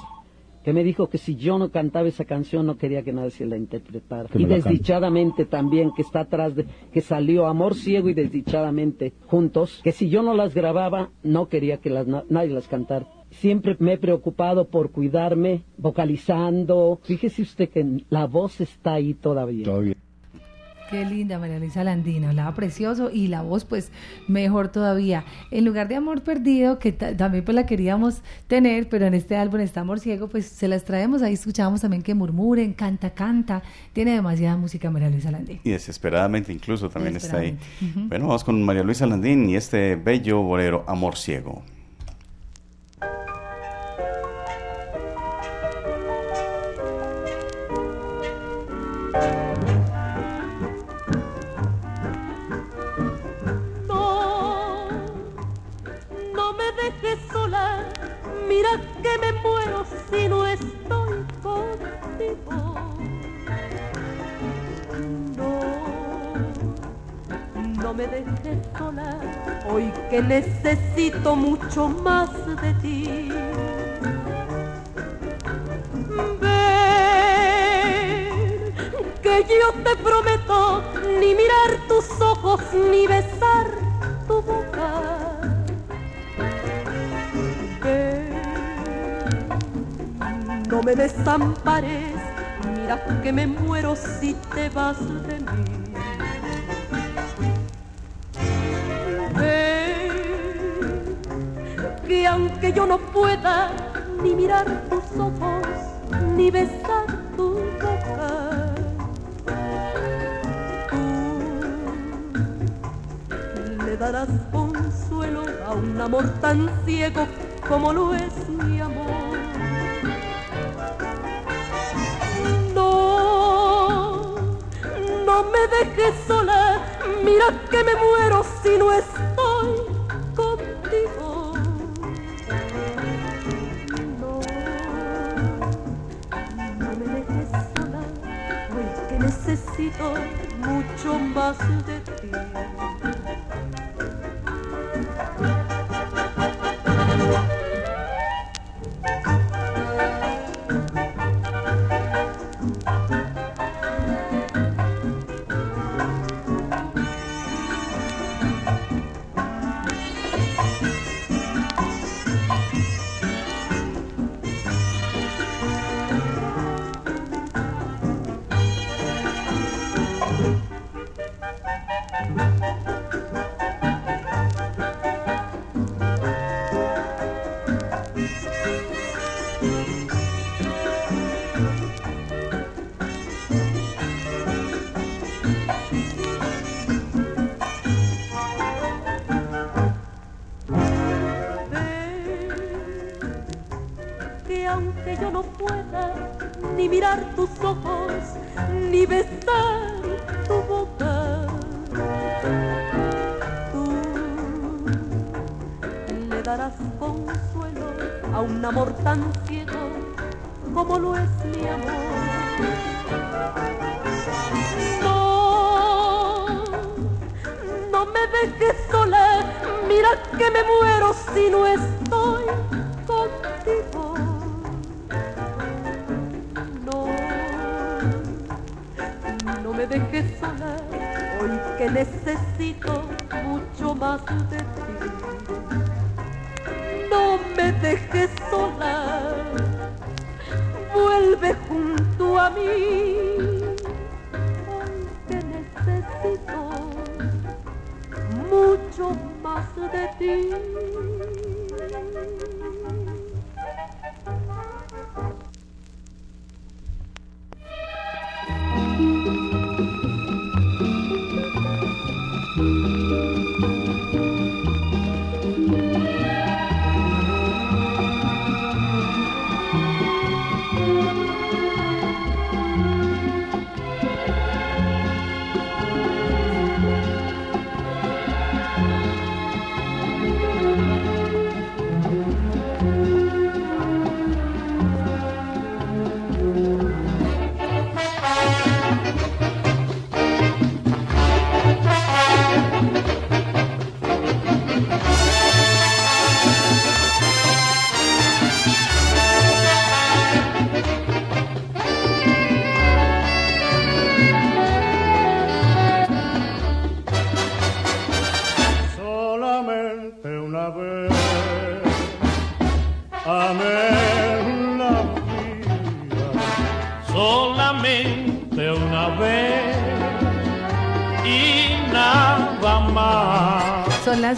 O: que me dijo que si yo no cantaba esa canción no quería que nadie se la interpretara.
G: Que
O: Y desdichadamente también, que está atrás de, que salió Amor ciego y desdichadamente juntos, que si yo no las grababa no quería que las, na- nadie las cantara. Siempre me he preocupado por cuidarme, vocalizando. Fíjese usted que la voz está ahí todavía.
G: Todavía.
B: Qué linda María Luisa Landina, hablaba precioso y la voz pues mejor todavía. En lugar de Amor Perdido, que ta- también pues la queríamos tener, pero en este álbum está Amor Ciego, pues se las traemos, ahí escuchamos también que murmuren, canta, canta, tiene demasiada música María Luisa Landín.
C: Y desesperadamente incluso también está ahí. Bueno, vamos con María Luisa Landín y este bello bolero, Amor Ciego.
N: Me dejes sola, hoy que necesito mucho más de ti. Ven, que yo te prometo ni mirar tus ojos ni besar tu boca. Ven, no me desampares, mira que me muero si te vas de mí.
P: Aunque yo no pueda ni mirar tus ojos, ni besar tu boca. Tú le darás consuelo a un amor tan ciego como lo es mi amor. No, no me dejes sola, mira que me muero si no estoy mucho más de necesito mucho más de ti.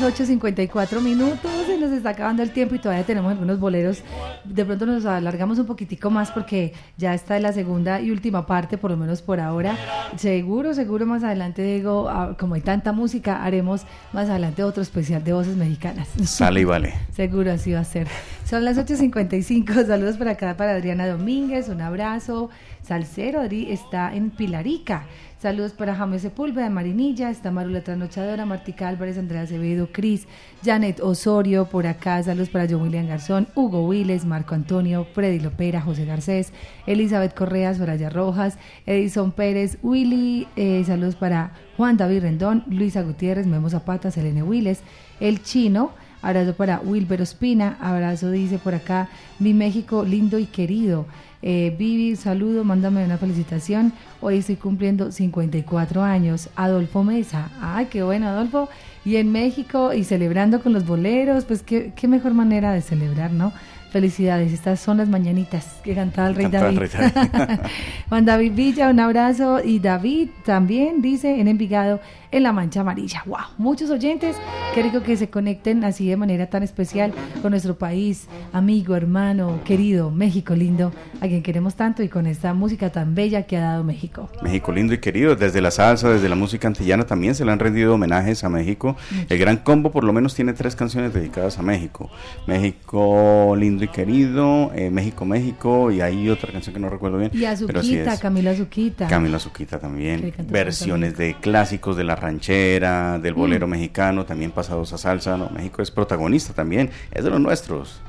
B: Las 8.54 minutos, se nos está acabando el tiempo y todavía tenemos algunos boleros. De pronto nos alargamos un poquitico más porque ya está la segunda y última parte, por lo menos por ahora. Seguro, seguro más adelante, digo, ah, como hay tanta música, haremos más adelante otro especial de voces mexicanas.
C: Sale y vale.
B: Seguro así va a ser. Son las 8.55. (laughs) Saludos por acá para Adriana Domínguez. Un abrazo. Salcero, Adri está en Pilarica. Saludos para James Sepúlveda de Marinilla. Está Marula Trasnochadora, Martica Álvarez, Andrea Acevedo, Cris, Janet Osorio por acá. Saludos para John William Garzón, Hugo Wiles, Marco Antonio, Freddy Lopera, José Garcés, Elizabeth Correa, Soraya Rojas, Edison Pérez, Willy. eh, saludos para Juan David Rendón, Luisa Gutiérrez, Memo Zapata, Selene Wiles, El Chino. Abrazo para Wilber Ospina, abrazo dice por acá, mi México lindo y querido. Eh, Vivi, saludo, mándame una felicitación. Hoy estoy cumpliendo 54 años. Adolfo Mesa, ay, qué bueno, Adolfo. Y en México y celebrando con los boleros, pues qué, qué mejor manera de celebrar, ¿no? Felicidades, estas son las mañanitas que cantaba el rey
C: Cantaba el
B: David.
C: rey David. (laughs)
B: Juan David Villa, un abrazo. Y David también dice en Envigado, en la mancha amarilla. ¡Wow! Muchos oyentes, qué rico que se conecten así de manera tan especial con nuestro país, amigo, hermano, querido, México lindo, a quien queremos tanto y con esta música tan bella que ha dado México.
C: México lindo y querido, desde la salsa, desde la música antillana también se le han rendido homenajes a México. El Gran Combo por lo menos tiene tres canciones dedicadas a México. México lindo y querido, eh, México, México y hay otra canción que no recuerdo bien.
B: Y Azuquita, Camila Azuquita.
C: Camila Azuquita también. Versiones de clásicos de la ranchera, del bolero
B: Mm.
C: mexicano, también pasados a salsa. No, México es protagonista también, es de los nuestros.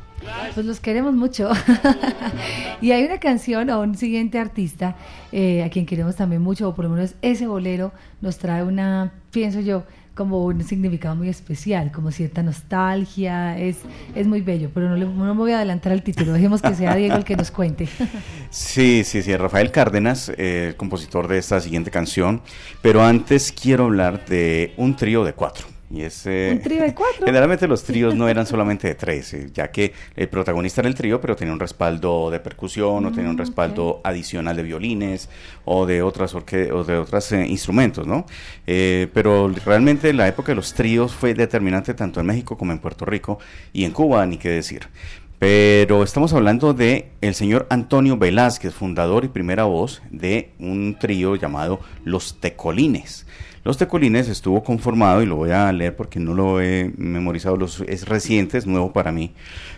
B: Pues los queremos mucho. (laughs) y hay una canción o un siguiente artista eh, a quien queremos también mucho, o por lo menos ese bolero nos trae una, pienso yo, como un significado muy especial, como cierta nostalgia, es, es muy bello, pero no, le- me voy a adelantar al título, dejemos que sea Diego el que nos cuente. (laughs)
C: Sí, sí, sí, Rafael Cárdenas, eh, el compositor de esta siguiente canción, pero antes quiero hablar de un trío de cuatro. Y es, eh,
B: ¿Un trío de cuatro?
C: Generalmente los tríos no (laughs) eran solamente de tres, eh, ya que el protagonista era el trío, pero tenía un respaldo de percusión o tenía un
B: Mm,
C: respaldo adicional de violines o de otras orque- o de otros instrumentos, ¿no? Eh, pero realmente la época de los tríos fue determinante tanto en México como en Puerto Rico y en Cuba, ni qué decir. Pero estamos hablando de el señor Antonio Velázquez, fundador y primera voz de un trío llamado Los Tecolines. Los Tecolines estuvo conformado, y lo voy a leer porque no lo he memorizado, es reciente, es nuevo para mí,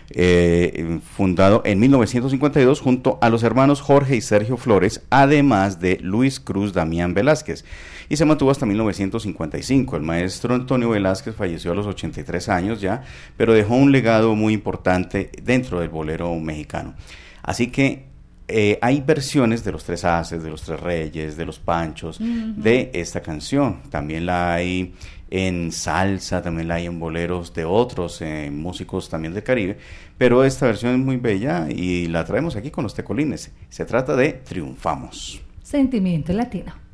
C: eh, fundado en 1952 junto a los hermanos Jorge y Sergio Flores, además de Luis Cruz Damián Velázquez, y se mantuvo hasta 1955. El maestro Antonio Velázquez falleció a los 83 años ya, pero dejó un legado muy importante dentro del bolero mexicano. Así que eh, hay versiones de los tres haces, de los tres reyes, de los panchos, de esta canción. También la hay en salsa, también la hay en boleros de otros eh, músicos también del Caribe. Pero esta versión es muy bella y la traemos aquí con los tecolines. Se trata de Triunfamos.
B: Sentimiento latino.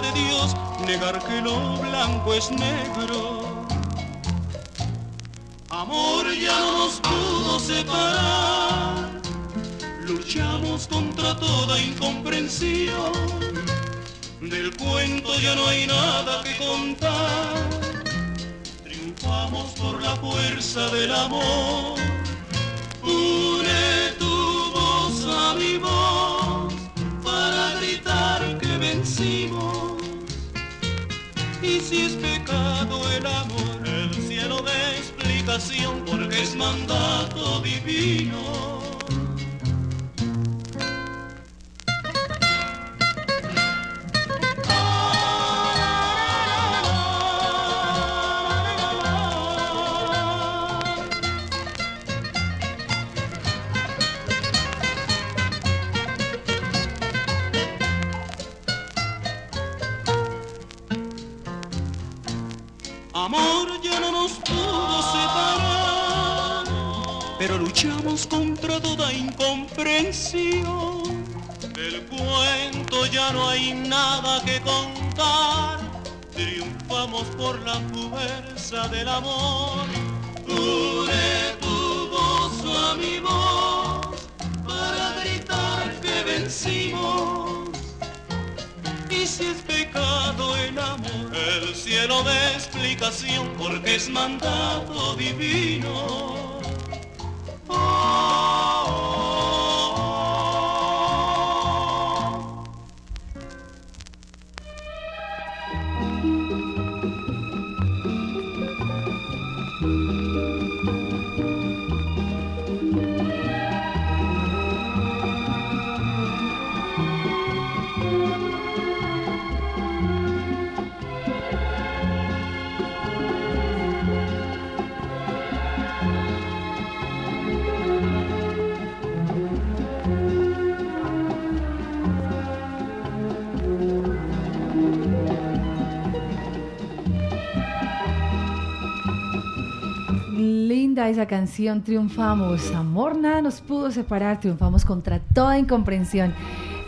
E: De Dios, negar que lo blanco es negro. Amor ya no nos pudo separar, luchamos contra toda incomprensión. Del cuento ya no hay nada que contar, triunfamos por la fuerza del amor. Une tu voz a mi voz si es pecado el amor, el cielo de explicación porque es mandato divino. Pero luchamos contra toda incomprensión. Del cuento ya no hay nada que contar, triunfamos por la fuerza del amor. Une tu voz a mi voz para gritar que vencimos. Y si es pecado el amor, el cielo de explicación, porque es mandato divino.
B: Esa canción, triunfamos. Amor, nada nos pudo separar, triunfamos contra toda incomprensión.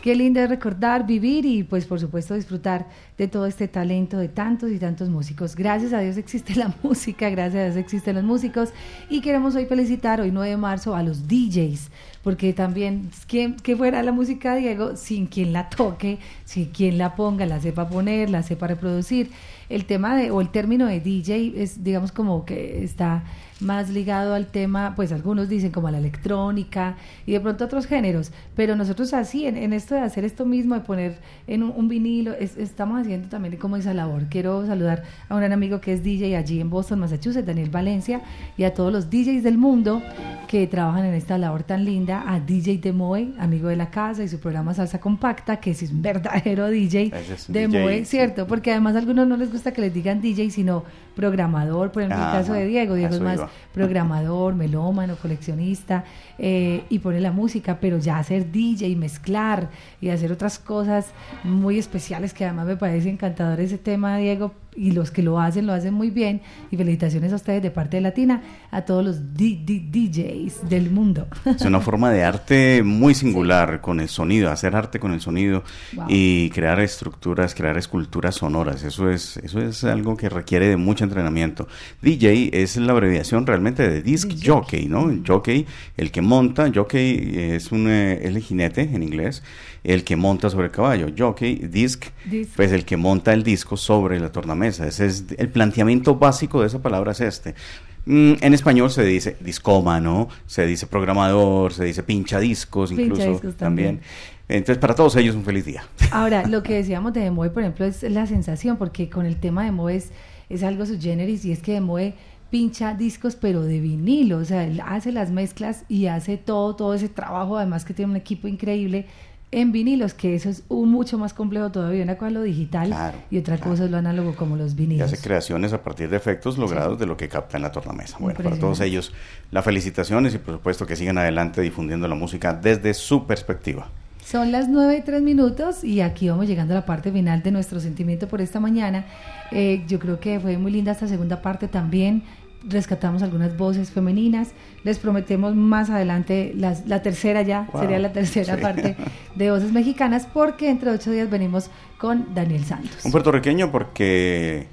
B: Qué lindo es recordar, vivir y pues por supuesto disfrutar de todo este talento de tantos y tantos músicos. Gracias a Dios existe (laughs) la música, gracias a Dios existen los músicos y queremos hoy felicitar hoy 9 de marzo a los DJs, porque también que, que fuera la música Diego sin quien la toque, sin quien la ponga, la sepa poner, la sepa reproducir. El tema de o el término de DJ es digamos como que está más ligado al tema, pues algunos dicen como a la electrónica y de pronto otros géneros, pero nosotros así, en, esto de hacer esto mismo, de poner en un, vinilo, estamos haciendo también como esa labor. Quiero saludar a un gran amigo que es DJ allí en Boston, Massachusetts, Daniel Valencia, y a todos los DJs del mundo que trabajan en esta labor tan linda, a DJ Demoe, amigo de la casa y su programa Salsa Compacta, que es un verdadero DJ de Moe, ¿cierto? Porque además a algunos no les gusta que les digan DJ, sino programador, por ejemplo, en el caso de Diego, Diego es más programador, melómano, coleccionista, eh, y pone la música, pero ya hacer DJ, y mezclar y hacer otras cosas muy especiales que además me parece encantador ese tema, Diego, y los que lo hacen lo hacen muy bien y felicitaciones a ustedes de parte de Latina a todos los DJs del mundo.
C: Es una forma de arte muy singular con el sonido, hacer arte con el sonido y crear estructuras, crear esculturas sonoras. Eso es eso es algo que requiere de mucho entrenamiento. DJ es la abreviación realmente de disc jockey, ¿no? Jockey, el que monta, jockey es un eh, el jinete en inglés el que monta sobre el caballo. Jockey, disc, pues el que monta el disco sobre la tornamesa. Ese es el planteamiento básico de esa palabra es este. Mm, en español se dice discómano, se dice programador, se dice pincha discos, incluso también. Entonces, para todos ellos un feliz día. (laughs)
B: Ahora, lo que decíamos de Demoe, por ejemplo, es la sensación, porque con el tema de Demoe es, es algo su generis y es que Demoe pincha discos pero de vinilo, o sea, él hace las mezclas y hace todo, todo ese trabajo, además que tiene un equipo increíble en vinilos, que eso es un mucho más complejo todavía. Una cosa es lo digital y otra cosa es lo análogo como los vinilos.
C: Y hace creaciones a partir de efectos logrados de lo que capta en la tornamesa. Bueno, para todos ellos, las felicitaciones y por supuesto que sigan adelante difundiendo la música desde su perspectiva.
B: Son las nueve y tres minutos y aquí vamos llegando a la parte final de nuestro sentimiento por esta mañana. Eh, yo creo que fue muy linda esta segunda parte también rescatamos algunas voces femeninas. Les prometemos más adelante las, la tercera ya, sería la tercera parte de voces mexicanas, porque entre ocho días venimos con Daniel Santos.
C: Un puertorriqueño porque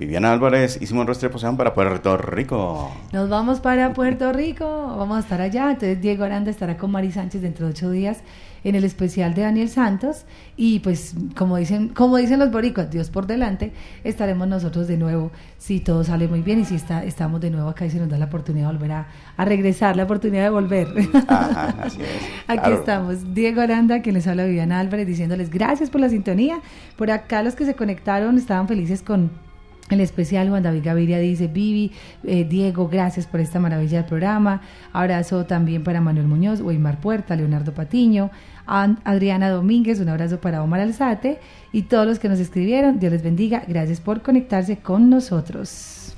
C: Viviana Álvarez y Simón Restrepo se van para Puerto Rico.
B: Nos vamos para Puerto Rico, vamos a estar allá. Entonces Diego Aranda estará con Mari Sánchez dentro de ocho días en el especial de Daniel Santos y pues como dicen, como dicen los boricuas, Dios por delante, estaremos nosotros de nuevo si todo sale muy bien y si está, estamos de nuevo acá y se nos da la oportunidad de volver a, regresar, la oportunidad de volver. (laughs) Aquí estamos, Diego Aranda, que les habla Viviana Álvarez, diciéndoles gracias por la sintonía. Por acá los que se conectaron estaban felices con el especial Juan David Gaviria dice, Vivi, eh, Diego, gracias por esta maravilla del programa. Abrazo también para Manuel Muñoz, Weimar Puerta, Leonardo Patiño, Adriana Domínguez, un abrazo para Omar Alzate y todos los que nos escribieron. Dios les bendiga. Gracias por conectarse con nosotros.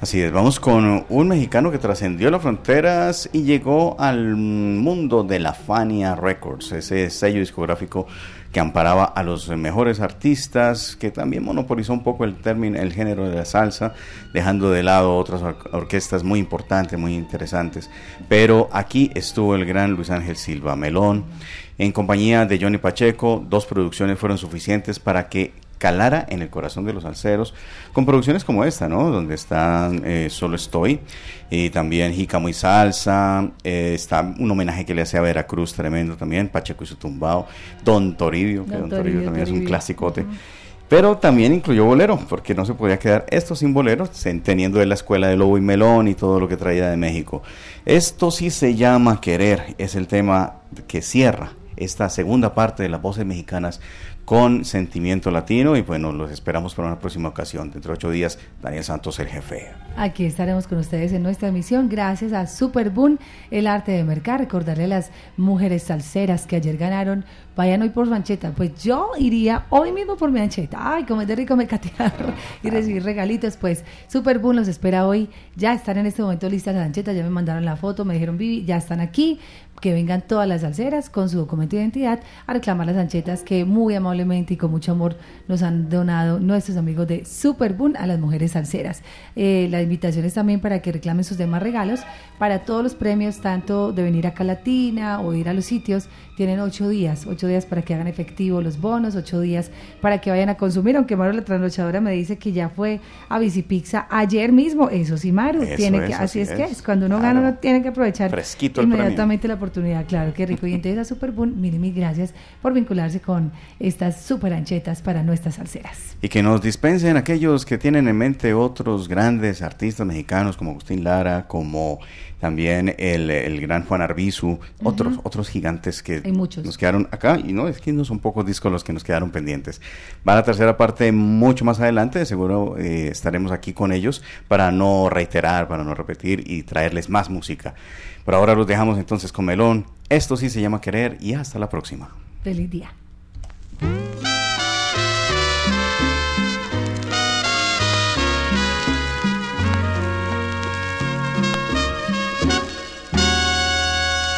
C: Así es, vamos con un mexicano que trascendió las fronteras y llegó al mundo de la Fania Records, ese sello discográfico que amparaba a los mejores artistas, que también monopolizó un poco el término, el género de la salsa, dejando de lado otras orquestas muy importantes, muy interesantes. Pero aquí estuvo el gran Luis Ángel Silva Melón, en compañía de Johnny Pacheco, dos producciones fueron suficientes para que calara en el corazón de los salseros, con producciones como esta, ¿no? Donde están eh, Solo Estoy, y también Jica Muy Salsa, eh, está un homenaje que le hace a Veracruz tremendo también, Pacheco y su tumbao, Don Toribio, que Don, Toribio, también es un clasicote. Pero también incluyó bolero, porque no se podía quedar esto sin boleros, teniendo de la escuela de Lobo y Melón y todo lo que traía de México. Esto sí se llama querer, es el tema que cierra esta segunda parte de las voces mexicanas con sentimiento latino y bueno, los esperamos para una próxima ocasión. Dentro de ocho días, Daniel Santos, el jefe.
B: Aquí estaremos con ustedes en nuestra emisión gracias a Superboom, el arte de mercar. Recordarle a las mujeres salseras que ayer ganaron, vayan hoy por su ancheta. Pues yo iría hoy mismo por mi ancheta. Ay, como es de rico me catear y recibir regalitos. Pues Superboom los espera hoy. Ya están en este momento listas las anchetas, ya me mandaron la foto, me dijeron, Vivi, ya están aquí. Que vengan todas las salseras con su documento de identidad a reclamar las anchetas que muy amable amablemente y con mucho amor nos han donado nuestros amigos de Superboon a las mujeres salseras. Eh, la invitación es también para que reclamen sus demás regalos para todos los premios, tanto de venir acá a Latina o ir a los sitios. Tienen ocho días, ocho días para que hagan efectivo los bonos, ocho días para que vayan a consumir, aunque Maru la trasnochadora me dice que ya fue a Pizza ayer mismo. Eso sí, Maru,
C: Eso
B: tiene que,
C: es,
B: así es, que
C: es.
B: Cuando uno
C: Claro.
B: gana, uno tiene que aprovechar
C: Fresquito el
B: inmediatamente la oportunidad. Claro, qué rico. Y entonces a Superboon, mil y mil gracias por vincularse con estas super anchetas para nuestras salseras.
C: Y que nos dispensen aquellos que tienen en mente otros grandes artistas mexicanos como Agustín Lara, como también el, el gran Juan Arbizu, otros, otros gigantes que nos quedaron acá, y no, es que no son pocos discos los que nos quedaron pendientes. Va la tercera parte mucho más adelante, seguro eh, estaremos aquí con ellos para no reiterar, para no repetir y traerles más música. Por ahora los dejamos entonces con Melón. Esto sí se llama querer y hasta la próxima.
B: Feliz día.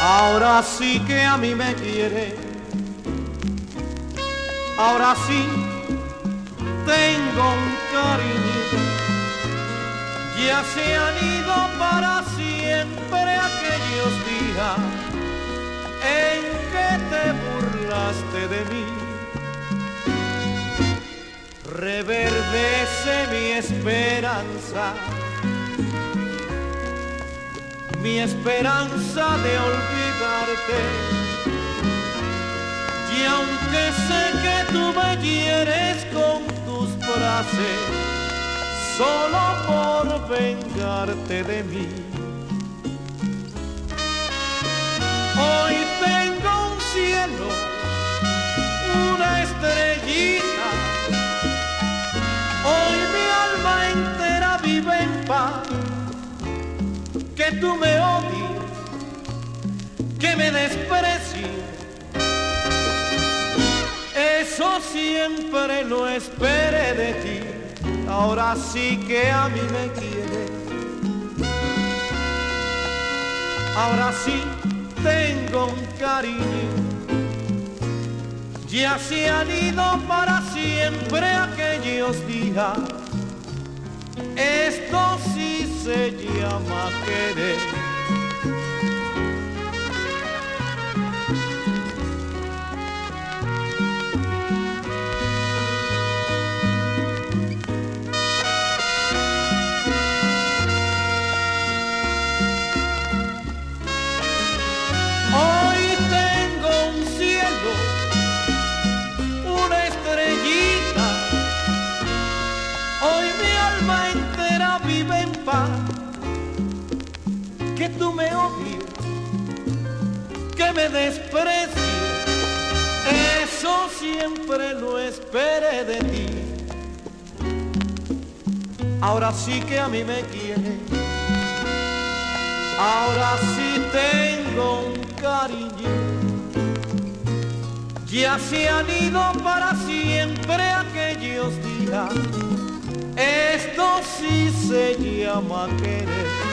Q: Ahora sí que a mí me quiere. Ahora sí tengo un cariño. Ya se han ido para siempre aquellos días en que te burlaste de mí. Reverdece mi esperanza mi esperanza de olvidarte. Y aunque sé que tú me con tus frases, solo por vengarte de mí. Hoy tengo un cielo, una estrellita. Hoy mi alma entera vive en paz que tú me odies, que me desprecies. Eso siempre lo esperé de ti, ahora sí que a mí me quieres. Ahora sí tengo un cariño, ya se han ido para siempre aquellos días. Esto sí se llama querer. Me desprecies. Eso siempre lo esperé de ti. Ahora sí que a mí me quieres. Ahora sí tengo un cariño. Ya se han ido para siempre aquellos días. Esto sí se llama querer.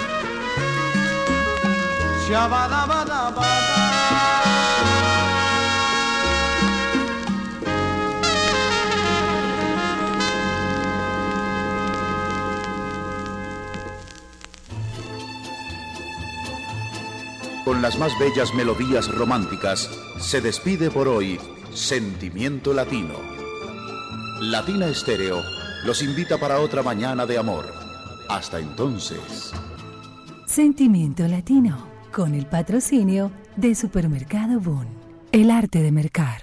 R: Con las más bellas melodías románticas, se despide por hoy Sentimiento Latino. Latina Estéreo los invita para otra mañana de amor. Hasta entonces.
S: Sentimiento Latino, con el patrocinio de Supermercado Boon. El arte de mercar.